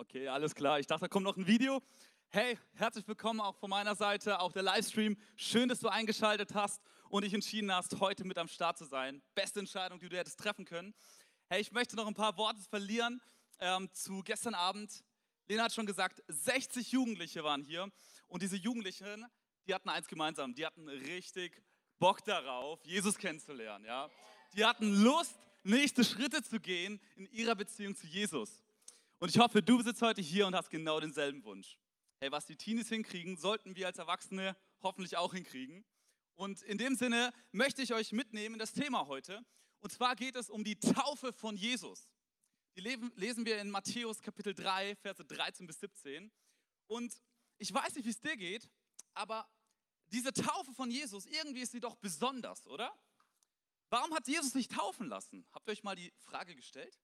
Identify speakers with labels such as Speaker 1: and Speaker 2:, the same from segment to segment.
Speaker 1: Okay, alles klar. Ich dachte, da kommt noch ein Video. Hey, herzlich willkommen auch von meiner Seite, auch der Livestream. Schön, dass du eingeschaltet hast und dich entschieden hast, heute mit am Start zu sein. Beste Entscheidung, die du hättest treffen können. Hey, ich möchte noch ein paar Worte verlieren ähm, zu gestern Abend. Lena hat schon gesagt, 60 Jugendliche waren hier und diese Jugendlichen, die hatten eins gemeinsam, die hatten richtig Bock darauf, Jesus kennenzulernen. Ja? Die hatten Lust, nächste Schritte zu gehen in ihrer Beziehung zu Jesus. Und ich hoffe, du sitzt heute hier und hast genau denselben Wunsch. Hey, was die Teenies hinkriegen, sollten wir als Erwachsene hoffentlich auch hinkriegen. Und in dem Sinne möchte ich euch mitnehmen in das Thema heute. Und zwar geht es um die Taufe von Jesus. Die lesen wir in Matthäus Kapitel 3, Verse 13 bis 17. Und ich weiß nicht, wie es dir geht, aber diese Taufe von Jesus, irgendwie ist sie doch besonders, oder? Warum hat Jesus sich taufen lassen? Habt ihr euch mal die Frage gestellt?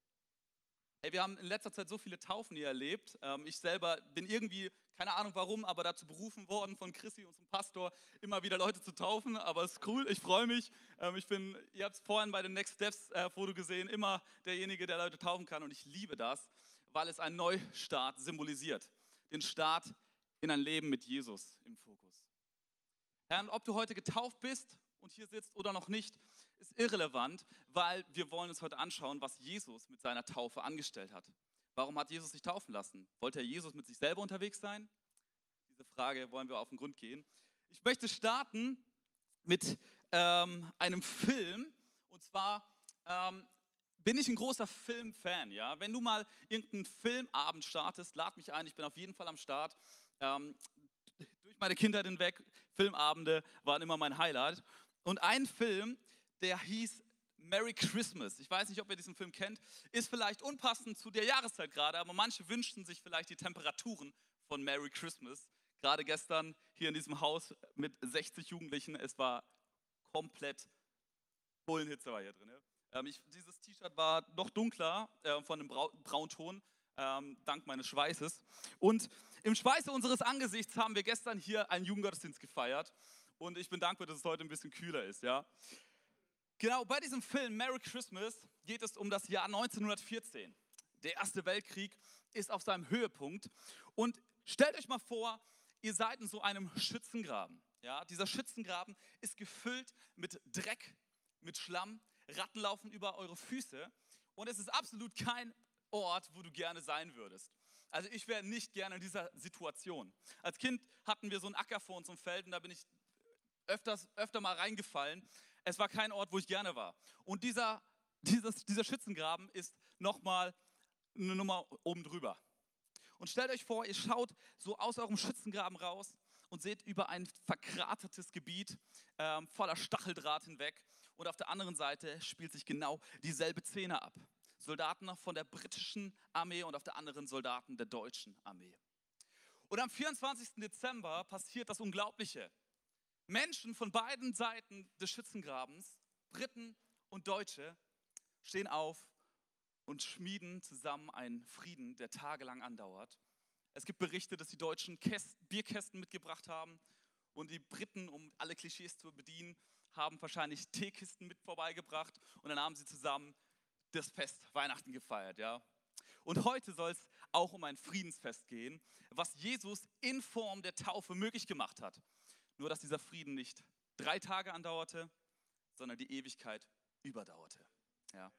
Speaker 1: Hey, wir haben in letzter Zeit so viele Taufen hier erlebt. Ähm, ich selber bin irgendwie, keine Ahnung warum, aber dazu berufen worden von Chrissy, unserem Pastor, immer wieder Leute zu taufen. Aber es ist cool, ich freue mich. Ähm, ich bin, ihr habt es vorhin bei den Next Steps äh, Foto gesehen, immer derjenige, der Leute taufen kann. Und ich liebe das, weil es einen Neustart symbolisiert. Den Start in ein Leben mit Jesus im Fokus. Herr, ob du heute getauft bist und hier sitzt oder noch nicht, ist irrelevant, weil wir wollen uns heute anschauen, was Jesus mit seiner Taufe angestellt hat. Warum hat Jesus sich taufen lassen? Wollte er Jesus mit sich selber unterwegs sein? Diese Frage wollen wir auf den Grund gehen. Ich möchte starten mit ähm, einem Film. Und zwar ähm, bin ich ein großer Filmfan. Ja? Wenn du mal irgendeinen Filmabend startest, lad mich ein. Ich bin auf jeden Fall am Start. Ähm, durch meine Kindheit hinweg, Filmabende waren immer mein Highlight. Und ein Film, der hieß Merry Christmas. Ich weiß nicht, ob ihr diesen Film kennt. Ist vielleicht unpassend zu der Jahreszeit gerade, aber manche wünschten sich vielleicht die Temperaturen von Merry Christmas. Gerade gestern hier in diesem Haus mit 60 Jugendlichen. Es war komplett Bullenhitze war hier drin. Ähm, ich, dieses T-Shirt war noch dunkler äh, von einem Brau Braunton, ähm, dank meines Schweißes. Und im Schweiße unseres Angesichts haben wir gestern hier einen Jugendgottesdienst gefeiert. Und ich bin dankbar, dass es heute ein bisschen kühler ist. Ja? Genau, bei diesem Film Merry Christmas geht es um das Jahr 1914. Der Erste Weltkrieg ist auf seinem Höhepunkt. Und stellt euch mal vor, ihr seid in so einem Schützengraben. Ja, dieser Schützengraben ist gefüllt mit Dreck, mit Schlamm, Ratten laufen über eure Füße und es ist absolut kein Ort, wo du gerne sein würdest. Also ich wäre nicht gerne in dieser Situation. Als Kind hatten wir so einen Acker vor uns im Feld und da bin ich öfters, öfter mal reingefallen es war kein Ort, wo ich gerne war. Und dieser, dieses, dieser Schützengraben ist nochmal eine Nummer oben drüber. Und stellt euch vor, ihr schaut so aus eurem Schützengraben raus und seht über ein verkratertes Gebiet ähm, voller Stacheldraht hinweg. Und auf der anderen Seite spielt sich genau dieselbe Szene ab. Soldaten von der britischen Armee und auf der anderen Soldaten der deutschen Armee. Und am 24. Dezember passiert das Unglaubliche. Menschen von beiden Seiten des Schützengrabens, Briten und Deutsche, stehen auf und schmieden zusammen einen Frieden, der tagelang andauert. Es gibt Berichte, dass die Deutschen Käst Bierkästen mitgebracht haben und die Briten, um alle Klischees zu bedienen, haben wahrscheinlich Teekisten mit vorbeigebracht und dann haben sie zusammen das Fest Weihnachten gefeiert. Ja? Und heute soll es auch um ein Friedensfest gehen, was Jesus in Form der Taufe möglich gemacht hat. Nur dass dieser Frieden nicht drei Tage andauerte, sondern die Ewigkeit überdauerte. Ja.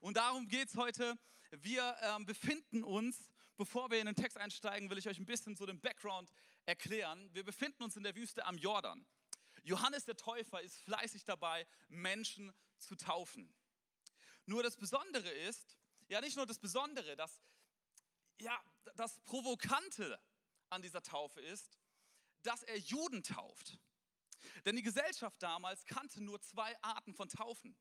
Speaker 1: Und darum geht es heute. Wir ähm, befinden uns, bevor wir in den Text einsteigen, will ich euch ein bisschen so den Background erklären. Wir befinden uns in der Wüste am Jordan. Johannes der Täufer ist fleißig dabei, Menschen zu taufen. Nur das Besondere ist, ja nicht nur das Besondere, das, ja, das Provokante an dieser Taufe ist, dass er Juden tauft. Denn die Gesellschaft damals kannte nur zwei Arten von Taufen.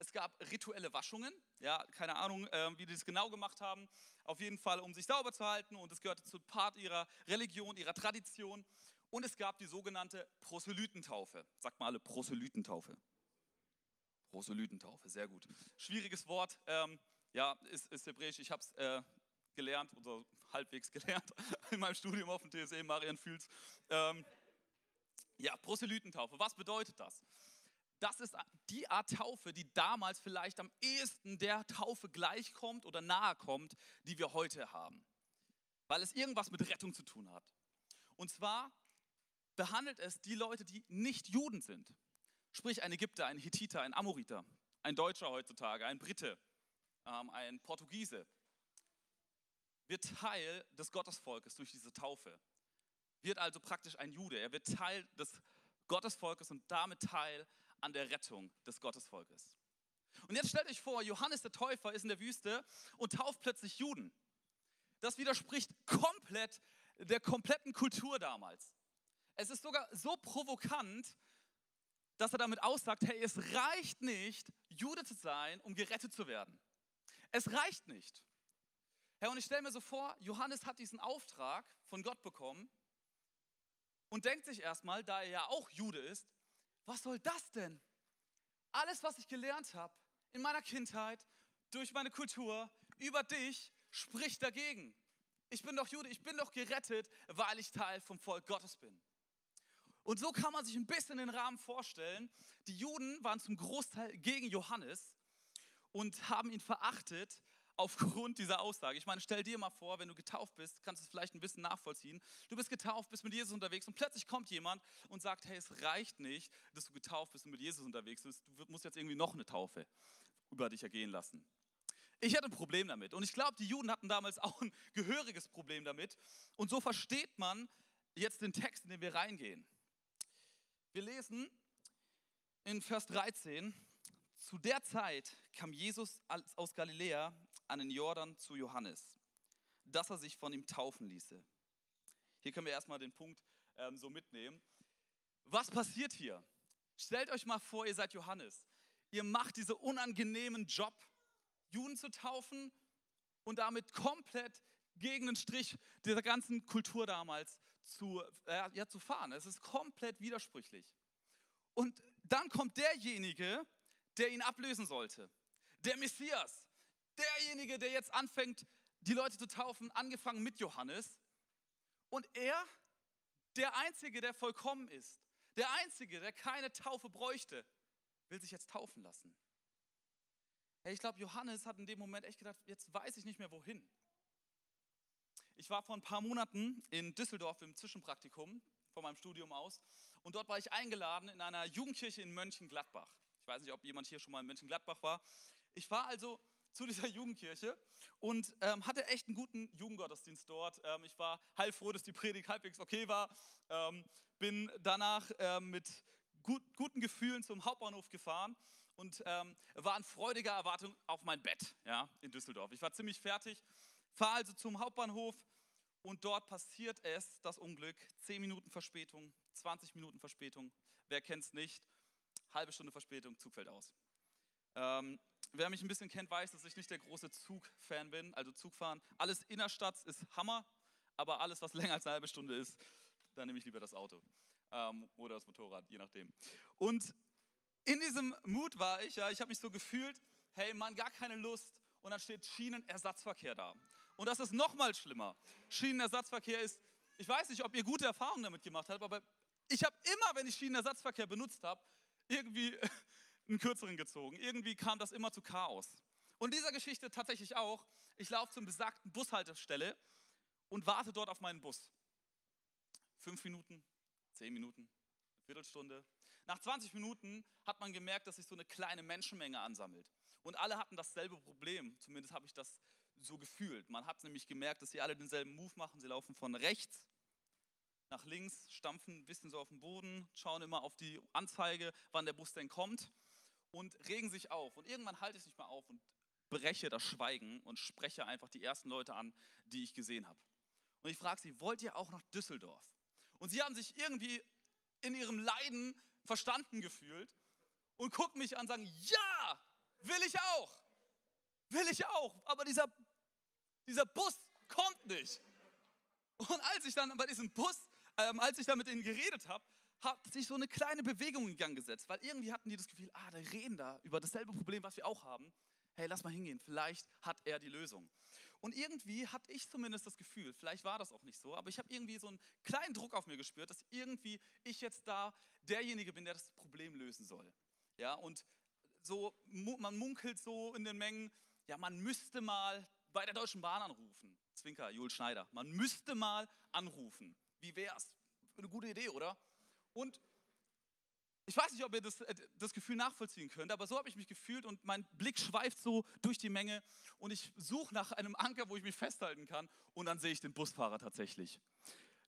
Speaker 1: Es gab rituelle Waschungen, ja, keine Ahnung, äh, wie die das genau gemacht haben, auf jeden Fall, um sich sauber zu halten und es gehörte zu Part ihrer Religion, ihrer Tradition. Und es gab die sogenannte Proselytentaufe. Sagt mal alle Proselytentaufe. Proselytentaufe, sehr gut. Schwieriges Wort, ähm, ja, ist, ist hebräisch, ich habe es äh, gelernt oder halbwegs gelernt in meinem Studium auf dem TSE, Marian Fühls. Ähm, ja, Proselytentaufe, was bedeutet das? Das ist die Art Taufe, die damals vielleicht am ehesten der Taufe gleichkommt oder nahe kommt, die wir heute haben. weil es irgendwas mit Rettung zu tun hat. Und zwar behandelt es die Leute, die nicht Juden sind. Sprich ein Ägypter, ein Hittiter, ein Amoriter, ein Deutscher heutzutage, ein Brite, ähm, ein Portugiese. Wird Teil des Gottesvolkes durch diese Taufe. Wird also praktisch ein Jude. Er wird Teil des Gottesvolkes und damit Teil an der Rettung des Gottesvolkes. Und jetzt stellt euch vor, Johannes der Täufer ist in der Wüste und tauft plötzlich Juden. Das widerspricht komplett der kompletten Kultur damals. Es ist sogar so provokant, dass er damit aussagt, hey, es reicht nicht, Jude zu sein, um gerettet zu werden. Es reicht nicht. Herr, und ich stelle mir so vor, Johannes hat diesen Auftrag von Gott bekommen und denkt sich erstmal, da er ja auch Jude ist, was soll das denn? Alles, was ich gelernt habe in meiner Kindheit, durch meine Kultur, über dich, spricht dagegen. Ich bin doch Jude, ich bin doch gerettet, weil ich Teil vom Volk Gottes bin. Und so kann man sich ein bisschen den Rahmen vorstellen. Die Juden waren zum Großteil gegen Johannes und haben ihn verachtet aufgrund dieser Aussage. Ich meine, stell dir mal vor, wenn du getauft bist, kannst du es vielleicht ein bisschen nachvollziehen. Du bist getauft, bist mit Jesus unterwegs und plötzlich kommt jemand und sagt, hey, es reicht nicht, dass du getauft bist und mit Jesus unterwegs bist. Du musst jetzt irgendwie noch eine Taufe über dich ergehen lassen. Ich hatte ein Problem damit. Und ich glaube, die Juden hatten damals auch ein gehöriges Problem damit. Und so versteht man jetzt den Text, in den wir reingehen. Wir lesen in Vers 13, zu der Zeit kam Jesus aus Galiläa an den Jordan zu Johannes, dass er sich von ihm taufen ließe. Hier können wir erstmal den Punkt ähm, so mitnehmen. Was passiert hier? Stellt euch mal vor, ihr seid Johannes. Ihr macht diesen unangenehmen Job, Juden zu taufen und damit komplett gegen den Strich dieser ganzen Kultur damals zu, äh, ja, zu fahren. Es ist komplett widersprüchlich. Und dann kommt derjenige, der ihn ablösen sollte. Der Messias. Derjenige, der jetzt anfängt, die Leute zu taufen, angefangen mit Johannes. Und er, der Einzige, der vollkommen ist, der Einzige, der keine Taufe bräuchte, will sich jetzt taufen lassen. Hey, ich glaube, Johannes hat in dem Moment echt gedacht, jetzt weiß ich nicht mehr wohin. Ich war vor ein paar Monaten in Düsseldorf im Zwischenpraktikum von meinem Studium aus und dort war ich eingeladen in einer Jugendkirche in Mönchengladbach. Ich weiß nicht, ob jemand hier schon mal in Mönchengladbach war. Ich war also zu dieser Jugendkirche und ähm, hatte echt einen guten Jugendgottesdienst dort. Ähm, ich war heilfroh, dass die Predigt halbwegs okay war. Ähm, bin danach ähm, mit gut, guten Gefühlen zum Hauptbahnhof gefahren und ähm, war in freudiger Erwartung auf mein Bett ja, in Düsseldorf. Ich war ziemlich fertig, fahre also zum Hauptbahnhof und dort passiert es, das Unglück. 10 Minuten Verspätung, 20 Minuten Verspätung. Wer kennt es nicht? Halbe Stunde Verspätung, Zug fällt aus. Wer mich ein bisschen kennt, weiß, dass ich nicht der große Zugfan bin. Also Zugfahren, alles innerstadt ist Hammer, aber alles, was länger als eine halbe Stunde ist, dann nehme ich lieber das Auto ähm, oder das Motorrad, je nachdem. Und in diesem Mut war ich, ja, ich habe mich so gefühlt, hey Mann, gar keine Lust. Und dann steht Schienenersatzverkehr da. Und das ist noch mal schlimmer. Schienenersatzverkehr ist, ich weiß nicht, ob ihr gute Erfahrungen damit gemacht habt, aber ich habe immer, wenn ich Schienenersatzverkehr benutzt habe, irgendwie einen kürzeren gezogen. Irgendwie kam das immer zu Chaos. Und dieser Geschichte tatsächlich auch. Ich laufe zum besagten Bushaltestelle und warte dort auf meinen Bus. Fünf Minuten, zehn Minuten, eine Viertelstunde. Nach 20 Minuten hat man gemerkt, dass sich so eine kleine Menschenmenge ansammelt. Und alle hatten dasselbe Problem, zumindest habe ich das so gefühlt. Man hat nämlich gemerkt, dass sie alle denselben Move machen. Sie laufen von rechts nach links, stampfen ein bisschen so auf den Boden, schauen immer auf die Anzeige, wann der Bus denn kommt und regen sich auf. Und irgendwann halte ich es nicht mehr auf und breche das Schweigen und spreche einfach die ersten Leute an, die ich gesehen habe. Und ich frage sie, wollt ihr auch nach Düsseldorf? Und sie haben sich irgendwie in ihrem Leiden verstanden gefühlt und gucken mich an und sagen, ja, will ich auch. Will ich auch. Aber dieser, dieser Bus kommt nicht. Und als ich dann bei diesem Bus, ähm, als ich dann mit ihnen geredet habe, hat sich so eine kleine Bewegung in Gang gesetzt, weil irgendwie hatten die das Gefühl, ah, die reden da über dasselbe Problem, was wir auch haben. Hey, lass mal hingehen, vielleicht hat er die Lösung. Und irgendwie hatte ich zumindest das Gefühl, vielleicht war das auch nicht so, aber ich habe irgendwie so einen kleinen Druck auf mir gespürt, dass irgendwie ich jetzt da derjenige bin, der das Problem lösen soll. Ja, und so, man munkelt so in den Mengen, ja, man müsste mal bei der Deutschen Bahn anrufen. Zwinker, Joel Schneider. Man müsste mal anrufen. Wie wär's? Eine gute Idee, oder? Und ich weiß nicht, ob ihr das, äh, das Gefühl nachvollziehen könnt, aber so habe ich mich gefühlt und mein Blick schweift so durch die Menge und ich suche nach einem Anker, wo ich mich festhalten kann und dann sehe ich den Busfahrer tatsächlich.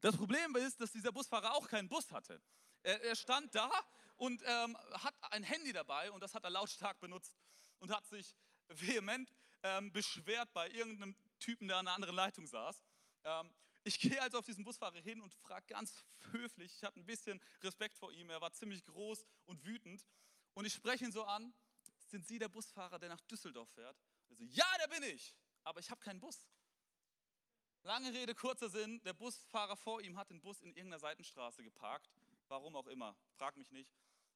Speaker 1: Das Problem ist, dass dieser Busfahrer auch keinen Bus hatte. Er, er stand da und ähm, hat ein Handy dabei und das hat er lautstark benutzt und hat sich vehement ähm, beschwert bei irgendeinem Typen, der an einer anderen Leitung saß. Ähm, ich gehe also auf diesen Busfahrer hin und frage ganz höflich, ich hatte ein bisschen Respekt vor ihm, er war ziemlich groß und wütend. Und ich spreche ihn so an, sind Sie der Busfahrer, der nach Düsseldorf fährt? Er so, ja, der bin ich, aber ich habe keinen Bus. Lange Rede, kurzer Sinn, der Busfahrer vor ihm hat den Bus in irgendeiner Seitenstraße geparkt, warum auch immer, frag mich nicht.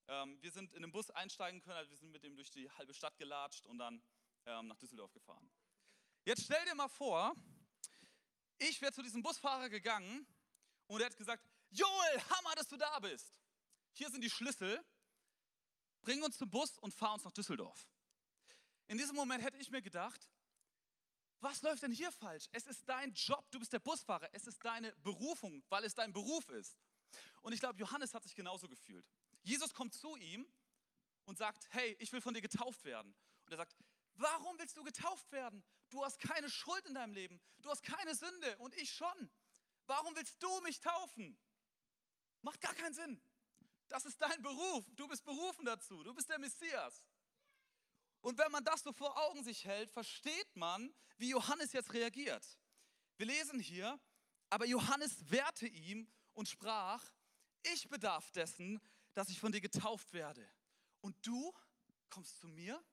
Speaker 1: Ähm, wir sind in den Bus einsteigen können, also wir sind mit ihm durch die halbe Stadt gelatscht und dann ähm, nach Düsseldorf gefahren. Jetzt stell dir mal vor, ich wäre zu diesem Busfahrer gegangen und er hat gesagt, Joel, Hammer, dass du da bist. Hier sind die Schlüssel, bring uns zum Bus und fahr uns nach Düsseldorf. In diesem Moment hätte ich mir gedacht, was läuft denn hier falsch? Es ist dein Job, du bist der Busfahrer, es ist deine Berufung, weil es dein Beruf ist. Und ich glaube, Johannes hat sich genauso gefühlt. Jesus kommt zu ihm und sagt, hey, ich will von dir getauft werden. Und er sagt, warum willst du getauft werden? Du hast keine Schuld in deinem Leben. Du hast keine Sünde und ich schon. Warum willst du mich taufen? Macht gar keinen Sinn. Das ist dein Beruf. Du bist berufen dazu. Du bist der Messias. Und wenn man das so vor Augen sich hält, versteht man, wie Johannes jetzt reagiert. Wir lesen hier, aber Johannes wehrte ihm und sprach, ich bedarf dessen, dass ich von dir getauft werde. Und du kommst zu mir?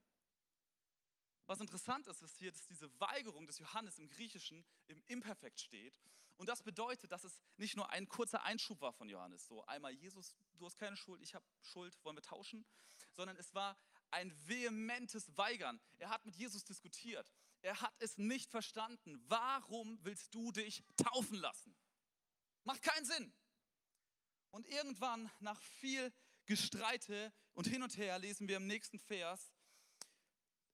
Speaker 1: Was interessant ist, ist hier, dass diese Weigerung des Johannes im Griechischen im Imperfekt steht. Und das bedeutet, dass es nicht nur ein kurzer Einschub war von Johannes, so einmal Jesus, du hast keine Schuld, ich habe Schuld, wollen wir tauschen, sondern es war ein vehementes Weigern. Er hat mit Jesus diskutiert. Er hat es nicht verstanden. Warum willst du dich taufen lassen? Macht keinen Sinn. Und irgendwann, nach viel Gestreite und hin und her, lesen wir im nächsten Vers,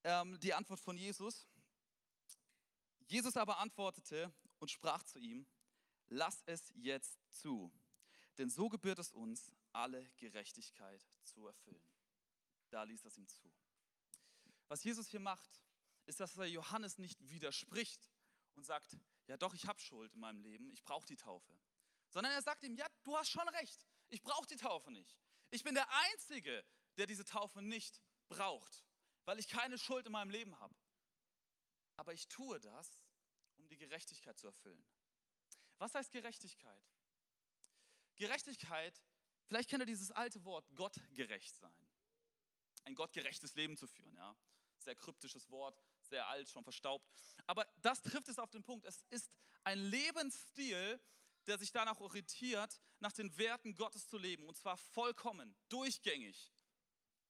Speaker 1: ähm, die Antwort von Jesus. Jesus aber antwortete und sprach zu ihm, lass es jetzt zu, denn so gebührt es uns, alle Gerechtigkeit zu erfüllen. Da ließ es ihm zu. Was Jesus hier macht, ist, dass er Johannes nicht widerspricht und sagt, ja doch, ich habe Schuld in meinem Leben, ich brauche die Taufe. Sondern er sagt ihm, ja, du hast schon recht, ich brauche die Taufe nicht. Ich bin der Einzige, der diese Taufe nicht braucht weil ich keine Schuld in meinem Leben habe. Aber ich tue das, um die Gerechtigkeit zu erfüllen. Was heißt Gerechtigkeit? Gerechtigkeit, vielleicht kennt ihr dieses alte Wort, gottgerecht sein. Ein gottgerechtes Leben zu führen, ja. Sehr kryptisches Wort, sehr alt, schon verstaubt. Aber das trifft es auf den Punkt. Es ist ein Lebensstil, der sich danach orientiert, nach den Werten Gottes zu leben. Und zwar vollkommen, durchgängig,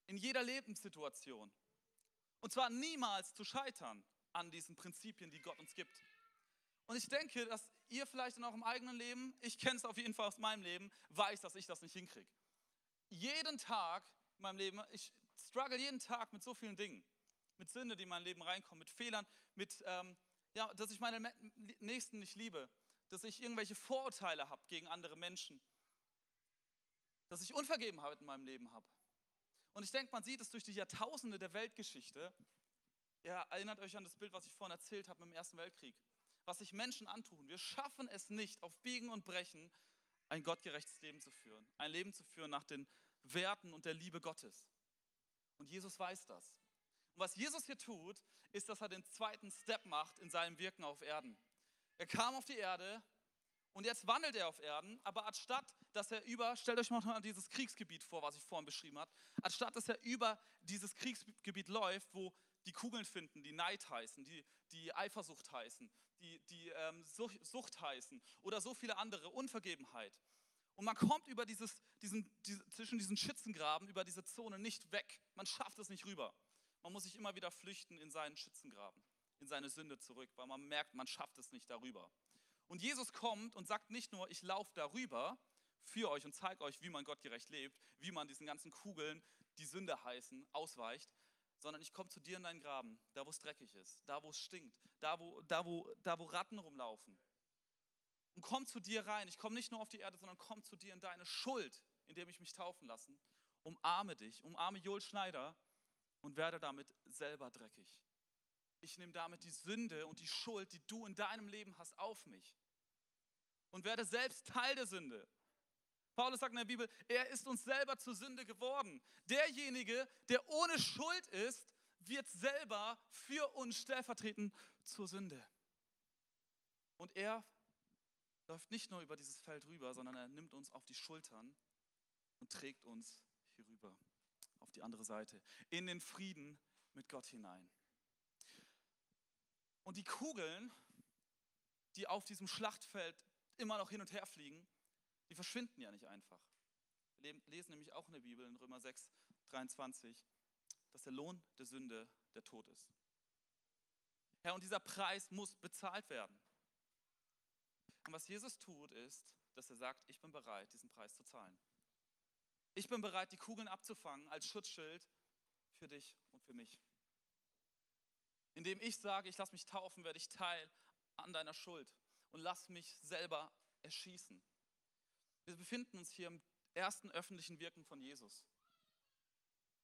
Speaker 1: in jeder Lebenssituation. Und zwar niemals zu scheitern an diesen Prinzipien, die Gott uns gibt. Und ich denke, dass ihr vielleicht in eurem eigenen Leben, ich kenne es auf jeden Fall aus meinem Leben, weiß, dass ich das nicht hinkriege. Jeden Tag in meinem Leben, ich struggle jeden Tag mit so vielen Dingen. Mit Sünde, die in mein Leben reinkommen, mit Fehlern, mit, ähm, ja, dass ich meine Nächsten nicht liebe, dass ich irgendwelche Vorurteile habe gegen andere Menschen, dass ich Unvergebenheit in meinem Leben habe. Und ich denke, man sieht es durch die Jahrtausende der Weltgeschichte. Ihr erinnert euch an das Bild, was ich vorhin erzählt habe im Ersten Weltkrieg. Was sich Menschen antun. Wir schaffen es nicht, auf Biegen und Brechen ein gottgerechtes Leben zu führen. Ein Leben zu führen nach den Werten und der Liebe Gottes. Und Jesus weiß das. Und was Jesus hier tut, ist, dass er den zweiten Step macht in seinem Wirken auf Erden. Er kam auf die Erde, und jetzt wandelt er auf Erden, aber anstatt, dass er über, stellt euch mal dieses Kriegsgebiet vor, was ich vorhin beschrieben habe, anstatt, dass er über dieses Kriegsgebiet läuft, wo die Kugeln finden, die Neid heißen, die, die Eifersucht heißen, die, die ähm, Sucht, heißen oder so viele andere, Unvergebenheit. Und man kommt über dieses, diesen, diese, zwischen diesen Schützengraben, über diese Zone nicht weg. Man schafft es nicht rüber. Man muss sich immer wieder flüchten in seinen Schützengraben, in seine Sünde zurück, weil man merkt, man schafft es nicht darüber. Und Jesus kommt und sagt nicht nur, ich laufe darüber für euch und zeige euch, wie man gottgerecht lebt, wie man diesen ganzen Kugeln, die Sünde heißen, ausweicht, sondern ich komme zu dir in deinen Graben, da wo es dreckig ist, da wo es stinkt, da wo, da wo, da wo Ratten rumlaufen. Und komm zu dir rein. Ich komme nicht nur auf die Erde, sondern komm zu dir in deine Schuld, indem ich mich taufen lasse. Umarme dich, umarme Joel Schneider und werde damit selber dreckig. Ich nehme damit die Sünde und die Schuld, die du in deinem Leben hast, auf mich. Und werde selbst Teil der Sünde. Paulus sagt in der Bibel, er ist uns selber zur Sünde geworden. Derjenige, der ohne Schuld ist, wird selber für uns stellvertretend zur Sünde. Und er läuft nicht nur über dieses Feld rüber, sondern er nimmt uns auf die Schultern und trägt uns hier rüber, auf die andere Seite, in den Frieden mit Gott hinein. Und die Kugeln, die auf diesem Schlachtfeld immer noch hin und her fliegen, die verschwinden ja nicht einfach. Wir lesen nämlich auch in der Bibel in Römer 6, 23, dass der Lohn der Sünde der Tod ist. Herr, und dieser Preis muss bezahlt werden. Und was Jesus tut, ist, dass er sagt, ich bin bereit, diesen Preis zu zahlen. Ich bin bereit, die Kugeln abzufangen als Schutzschild für dich und für mich. Indem ich sage, ich lasse mich taufen, werde ich Teil an deiner Schuld und lass mich selber erschießen. Wir befinden uns hier im ersten öffentlichen Wirken von Jesus.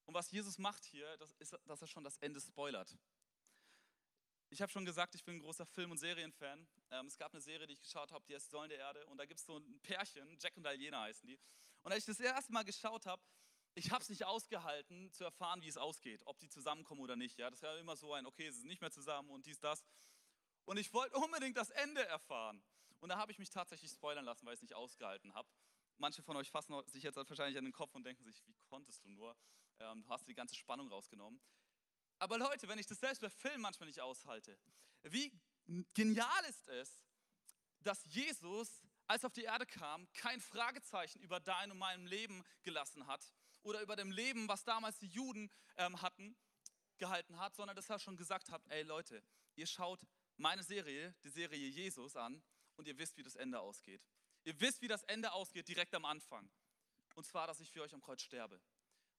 Speaker 1: Und was Jesus macht hier, das ist, dass er schon das Ende spoilert. Ich habe schon gesagt, ich bin ein großer Film- und Serienfan. Ähm, es gab eine Serie, die ich geschaut habe, die heißt Säulen der Erde. Und da gibt es so ein Pärchen, Jack und Diana heißen die. Und als ich das erste Mal geschaut habe, ich habe es nicht ausgehalten, zu erfahren, wie es ausgeht, ob die zusammenkommen oder nicht. Ja, das war immer so ein, okay, sie sind nicht mehr zusammen und dies, das. Und ich wollte unbedingt das Ende erfahren. Und da habe ich mich tatsächlich spoilern lassen, weil ich es nicht ausgehalten habe. Manche von euch fassen sich jetzt wahrscheinlich an den Kopf und denken sich, wie konntest du nur? Ähm, du hast die ganze Spannung rausgenommen. Aber Leute, wenn ich das selbst bei Filmen manchmal nicht aushalte, wie genial ist es, dass Jesus, als er auf die Erde kam, kein Fragezeichen über dein und meinem Leben gelassen hat oder über dem Leben, was damals die Juden ähm, hatten, gehalten hat, sondern dass er schon gesagt hat, ey Leute, ihr schaut meine Serie, die Serie Jesus an und ihr wisst, wie das Ende ausgeht. Ihr wisst, wie das Ende ausgeht, direkt am Anfang. Und zwar, dass ich für euch am Kreuz sterbe.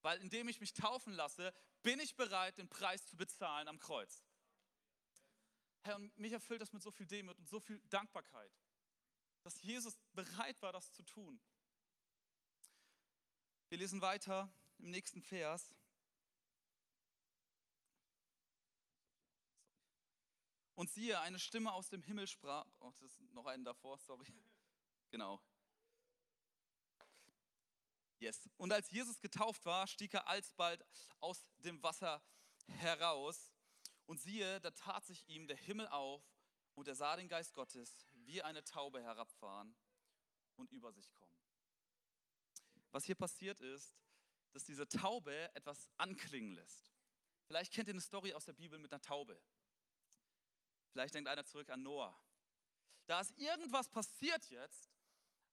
Speaker 1: Weil indem ich mich taufen lasse, bin ich bereit, den Preis zu bezahlen am Kreuz. Herr, und mich erfüllt das mit so viel Demut und so viel Dankbarkeit, dass Jesus bereit war, das zu tun. Wir lesen weiter im nächsten Vers. Und siehe, eine Stimme aus dem Himmel sprach, oh, das ist noch einen davor, sorry. Genau. Yes. Und als Jesus getauft war, stieg er alsbald aus dem Wasser heraus. Und siehe, da tat sich ihm der Himmel auf und er sah den Geist Gottes wie eine Taube herabfahren und über sich kommen. Was hier passiert ist, dass diese Taube etwas anklingen lässt. Vielleicht kennt ihr eine Story aus der Bibel mit einer Taube. Vielleicht denkt einer zurück an Noah. Da ist irgendwas passiert jetzt,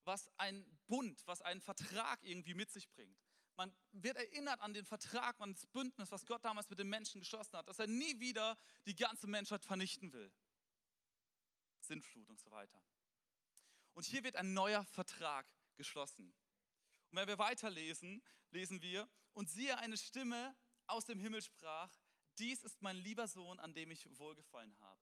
Speaker 1: was ein Bund, was einen Vertrag irgendwie mit sich bringt. Man wird erinnert an den Vertrag, an das Bündnis, was Gott damals mit den Menschen geschlossen hat, dass er nie wieder die ganze Menschheit vernichten will. Sintflut und so weiter. Und hier wird ein neuer Vertrag geschlossen. Und wenn wir weiterlesen, lesen wir, und siehe, eine Stimme aus dem Himmel sprach, dies ist mein lieber Sohn, an dem ich wohlgefallen habe.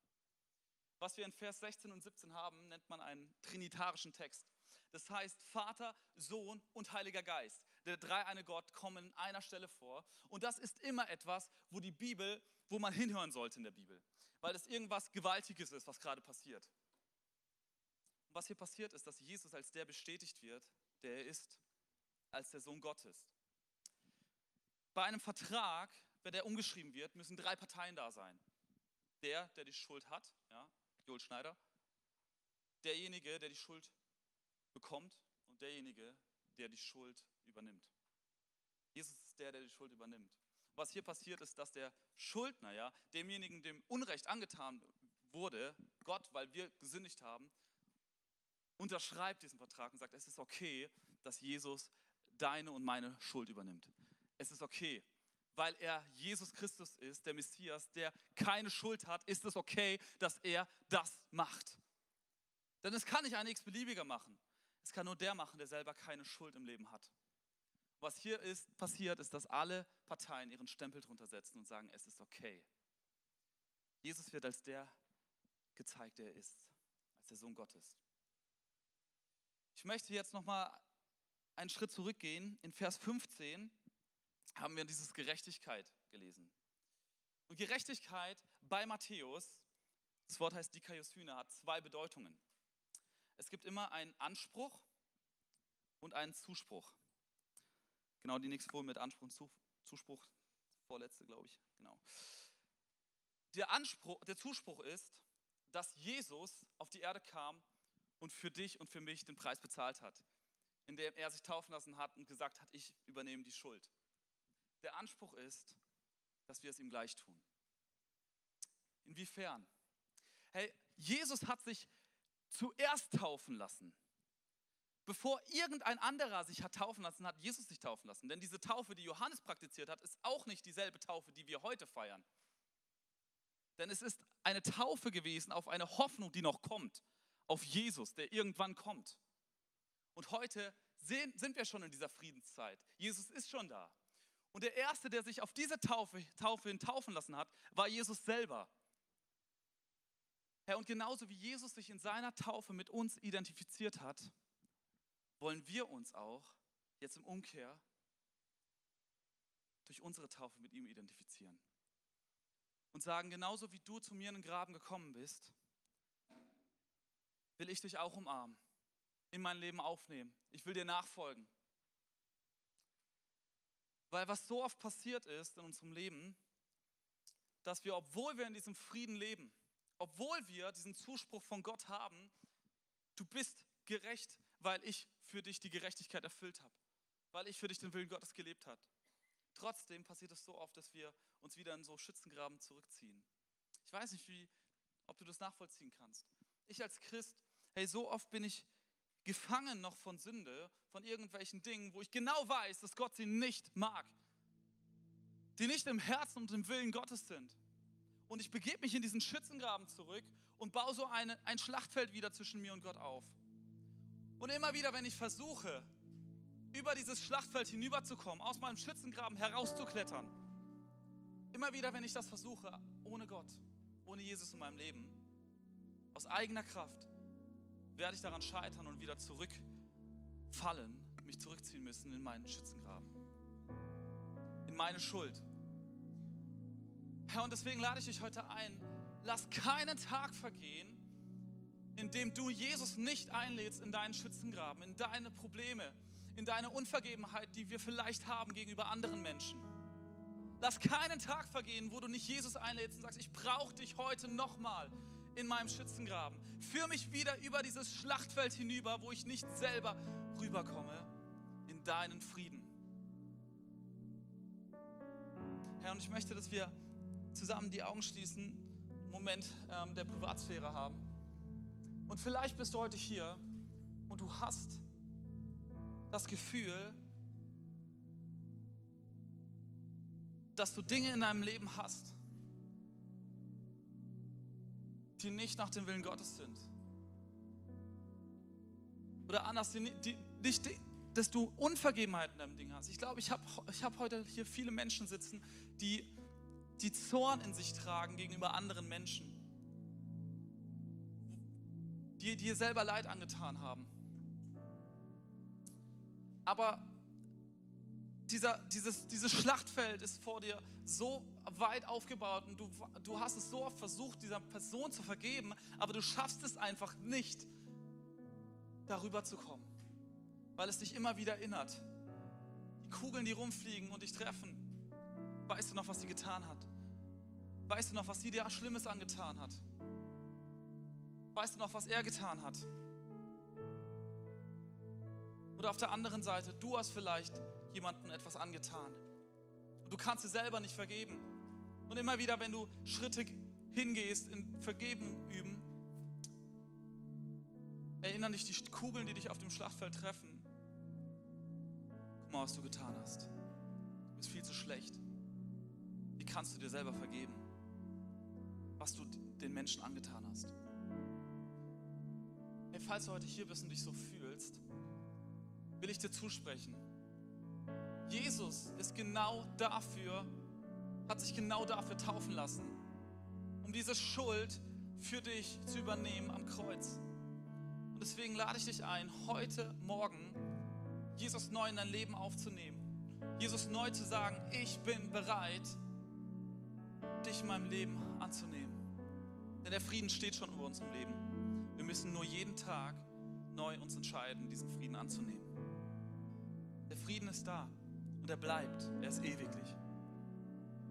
Speaker 1: Was wir in Vers 16 und 17 haben, nennt man einen trinitarischen Text. Das heißt, Vater, Sohn und Heiliger Geist. Der dreieine Gott kommen in einer Stelle vor. Und das ist immer etwas, wo die Bibel, wo man hinhören sollte in der Bibel. Weil es irgendwas Gewaltiges ist, was gerade passiert. Und was hier passiert ist, dass Jesus als der bestätigt wird, der er ist, als der Sohn Gottes. Bei einem Vertrag, wenn der umgeschrieben wird, müssen drei Parteien da sein. Der, der die Schuld hat, ja, Joel Schneider, derjenige, der die Schuld bekommt und derjenige, der die Schuld übernimmt. Jesus ist der, der die Schuld übernimmt. Was hier passiert ist, dass der Schuldner, ja, demjenigen, dem Unrecht angetan wurde, Gott, weil wir gesündigt haben, unterschreibt diesen Vertrag und sagt, es ist okay, dass Jesus deine und meine Schuld übernimmt. Es ist okay, weil er Jesus Christus ist, der Messias, der keine Schuld hat, ist es okay, dass er das macht. Denn es kann nicht ein x-beliebiger machen. Es kann nur der machen, der selber keine Schuld im Leben hat. Was hier ist, passiert, ist, dass alle Parteien ihren Stempel drunter setzen und sagen, es ist okay. Jesus wird als der gezeigt, der er ist, als der Sohn Gottes. Ich möchte jetzt nochmal einen Schritt zurückgehen. In Vers 15 haben wir dieses Gerechtigkeit gelesen. Und Gerechtigkeit bei Matthäus, das Wort heißt Dikaiosyne, hat zwei Bedeutungen. Es gibt immer einen Anspruch und einen Zuspruch. Genau, die nächste Folie mit Anspruch und Zuspruch, vorletzte, glaube ich. Genau. Der, Anspruch, der Zuspruch ist, dass Jesus auf die Erde kam und für dich und für mich den Preis bezahlt hat, indem er sich taufen lassen hat und gesagt hat, ich übernehme die Schuld. Der Anspruch ist, dass wir es ihm gleich tun. Inwiefern? Hey, Jesus hat sich zuerst taufen lassen. Bevor irgendein anderer sich hat taufen lassen, hat Jesus sich taufen lassen. Denn diese Taufe, die Johannes praktiziert hat, ist auch nicht dieselbe Taufe, die wir heute feiern. Denn es ist eine Taufe gewesen auf eine Hoffnung, die noch kommt. Auf Jesus, der irgendwann kommt. Und heute sehen, sind wir schon in dieser Friedenszeit. Jesus ist schon da. Und der Erste, der sich auf diese Taufe, Taufe hin taufen lassen hat, war Jesus selber. Herr, und genauso wie Jesus sich in seiner Taufe mit uns identifiziert hat, wollen wir uns auch jetzt im Umkehr durch unsere Taufe mit ihm identifizieren. Und sagen, genauso wie du zu mir in den Graben gekommen bist, will ich dich auch umarmen, in mein Leben aufnehmen. Ich will dir nachfolgen. Weil was so oft passiert ist in unserem Leben, dass wir, obwohl wir in diesem Frieden leben, obwohl wir diesen Zuspruch von Gott haben, du bist gerecht, weil ich für dich die Gerechtigkeit erfüllt habe, weil ich für dich den Willen Gottes gelebt habe. Trotzdem passiert es so oft, dass wir uns wieder in so Schützengraben zurückziehen. Ich weiß nicht, wie, ob du das nachvollziehen kannst. Ich als Christ, hey, so oft bin ich gefangen noch von Sünde, von irgendwelchen Dingen, wo ich genau weiß, dass Gott sie nicht mag, die nicht im Herzen und im Willen Gottes sind. Und ich begebe mich in diesen Schützengraben zurück und baue so eine, ein Schlachtfeld wieder zwischen mir und Gott auf. Und immer wieder, wenn ich versuche, über dieses Schlachtfeld hinüberzukommen, aus meinem Schützengraben herauszuklettern, immer wieder, wenn ich das versuche, ohne Gott, ohne Jesus in meinem Leben, aus eigener Kraft, werde ich daran scheitern und wieder zurückfallen, mich zurückziehen müssen in meinen Schützengraben, in meine Schuld. Herr, und deswegen lade ich dich heute ein, lass keinen Tag vergehen, in dem du Jesus nicht einlädst in deinen Schützengraben, in deine Probleme, in deine Unvergebenheit, die wir vielleicht haben gegenüber anderen Menschen. Lass keinen Tag vergehen, wo du nicht Jesus einlädst und sagst, ich brauche dich heute nochmal in meinem Schützengraben. Führ mich wieder über dieses Schlachtfeld hinüber, wo ich nicht selber rüberkomme, in deinen Frieden. Herr, und ich möchte, dass wir zusammen die Augen schließen, einen Moment ähm, der Privatsphäre haben. Und vielleicht bist du heute hier und du hast das Gefühl, dass du Dinge in deinem Leben hast, die nicht nach dem Willen Gottes sind. Oder anders, die, die, nicht, dass du Unvergebenheit in deinem Ding hast. Ich glaube, ich habe ich hab heute hier viele Menschen sitzen, die, die Zorn in sich tragen gegenüber anderen Menschen. Die dir selber Leid angetan haben. Aber dieser, dieses, dieses Schlachtfeld ist vor dir so weit aufgebaut und du, du hast es so oft versucht, dieser Person zu vergeben, aber du schaffst es einfach nicht, darüber zu kommen, weil es dich immer wieder erinnert. Die Kugeln, die rumfliegen und dich treffen, weißt du noch, was sie getan hat? Weißt du noch, was sie dir Schlimmes angetan hat? Weißt du noch, was er getan hat? Oder auf der anderen Seite, du hast vielleicht jemandem etwas angetan. Und du kannst dir selber nicht vergeben. Und immer wieder, wenn du Schritte hingehst in Vergeben üben, erinnern dich die Kugeln, die dich auf dem Schlachtfeld treffen. Guck mal, was du getan hast. Du bist viel zu schlecht. Wie kannst du dir selber vergeben, was du den Menschen angetan hast? Hey, falls du heute hier bist und dich so fühlst, will ich dir zusprechen. Jesus ist genau dafür, hat sich genau dafür taufen lassen, um diese Schuld für dich zu übernehmen am Kreuz. Und deswegen lade ich dich ein, heute Morgen Jesus neu in dein Leben aufzunehmen. Jesus neu zu sagen, ich bin bereit, dich in meinem Leben anzunehmen. Denn der Frieden steht schon über unserem Leben. Wir müssen nur jeden Tag neu uns entscheiden, diesen Frieden anzunehmen. Der Frieden ist da und er bleibt. Er ist ewiglich.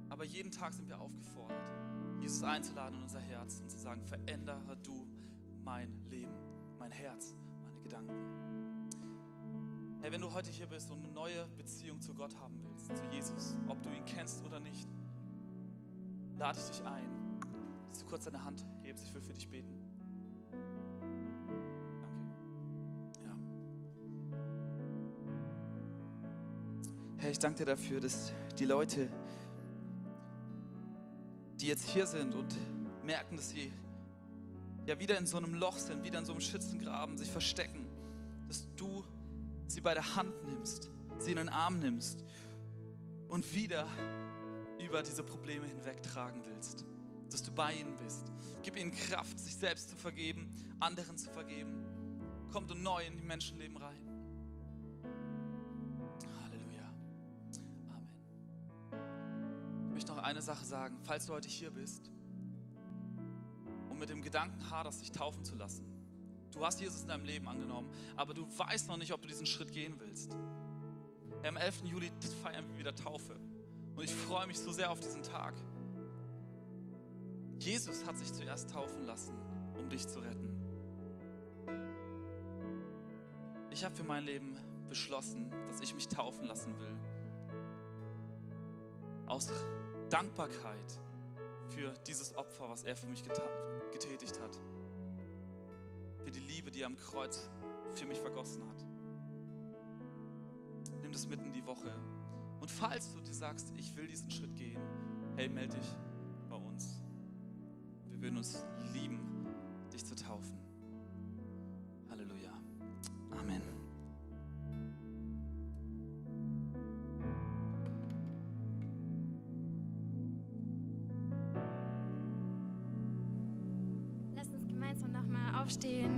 Speaker 1: Aber jeden Tag sind wir aufgefordert, Jesus einzuladen in unser Herz und zu sagen, verändere du mein Leben, mein Herz, meine Gedanken. Hey, wenn du heute hier bist und eine neue Beziehung zu Gott haben willst, zu Jesus, ob du ihn kennst oder nicht, lade ich dich ein, dass du kurz deine Hand hebst. Ich will für dich beten. Herr, ich danke dir dafür, dass die Leute, die jetzt hier sind und merken, dass sie ja wieder in so einem Loch sind, wieder in so einem Schützengraben, sich verstecken, dass du sie bei der Hand nimmst, sie in den Arm nimmst und wieder über diese Probleme hinwegtragen willst. Dass du bei ihnen bist. Gib ihnen Kraft, sich selbst zu vergeben, anderen zu vergeben. Komm du neu in die Menschenleben rein. Eine Sache sagen. Falls du heute hier bist und mit dem Gedanken haderst, dich taufen zu lassen, Du hast Jesus in deinem Leben angenommen, aber du weißt noch nicht, ob du diesen Schritt gehen willst. Am 11. Juli feiern wir wieder Taufe. Und ich freue mich so sehr auf diesen Tag. Jesus hat sich zuerst taufen lassen, um dich zu retten. Ich habe für mein Leben beschlossen, dass ich mich taufen lassen will. Aus Dankbarkeit für dieses Opfer, was er für mich getätigt hat für die Liebe, die er am Kreuz für mich vergossen hat. Nimm das mitten in die Woche. Und falls du dir sagst, ich will diesen Schritt gehen, hey, melde dich bei uns. Wir würden uns lieben,
Speaker 2: aufstehen und auf diese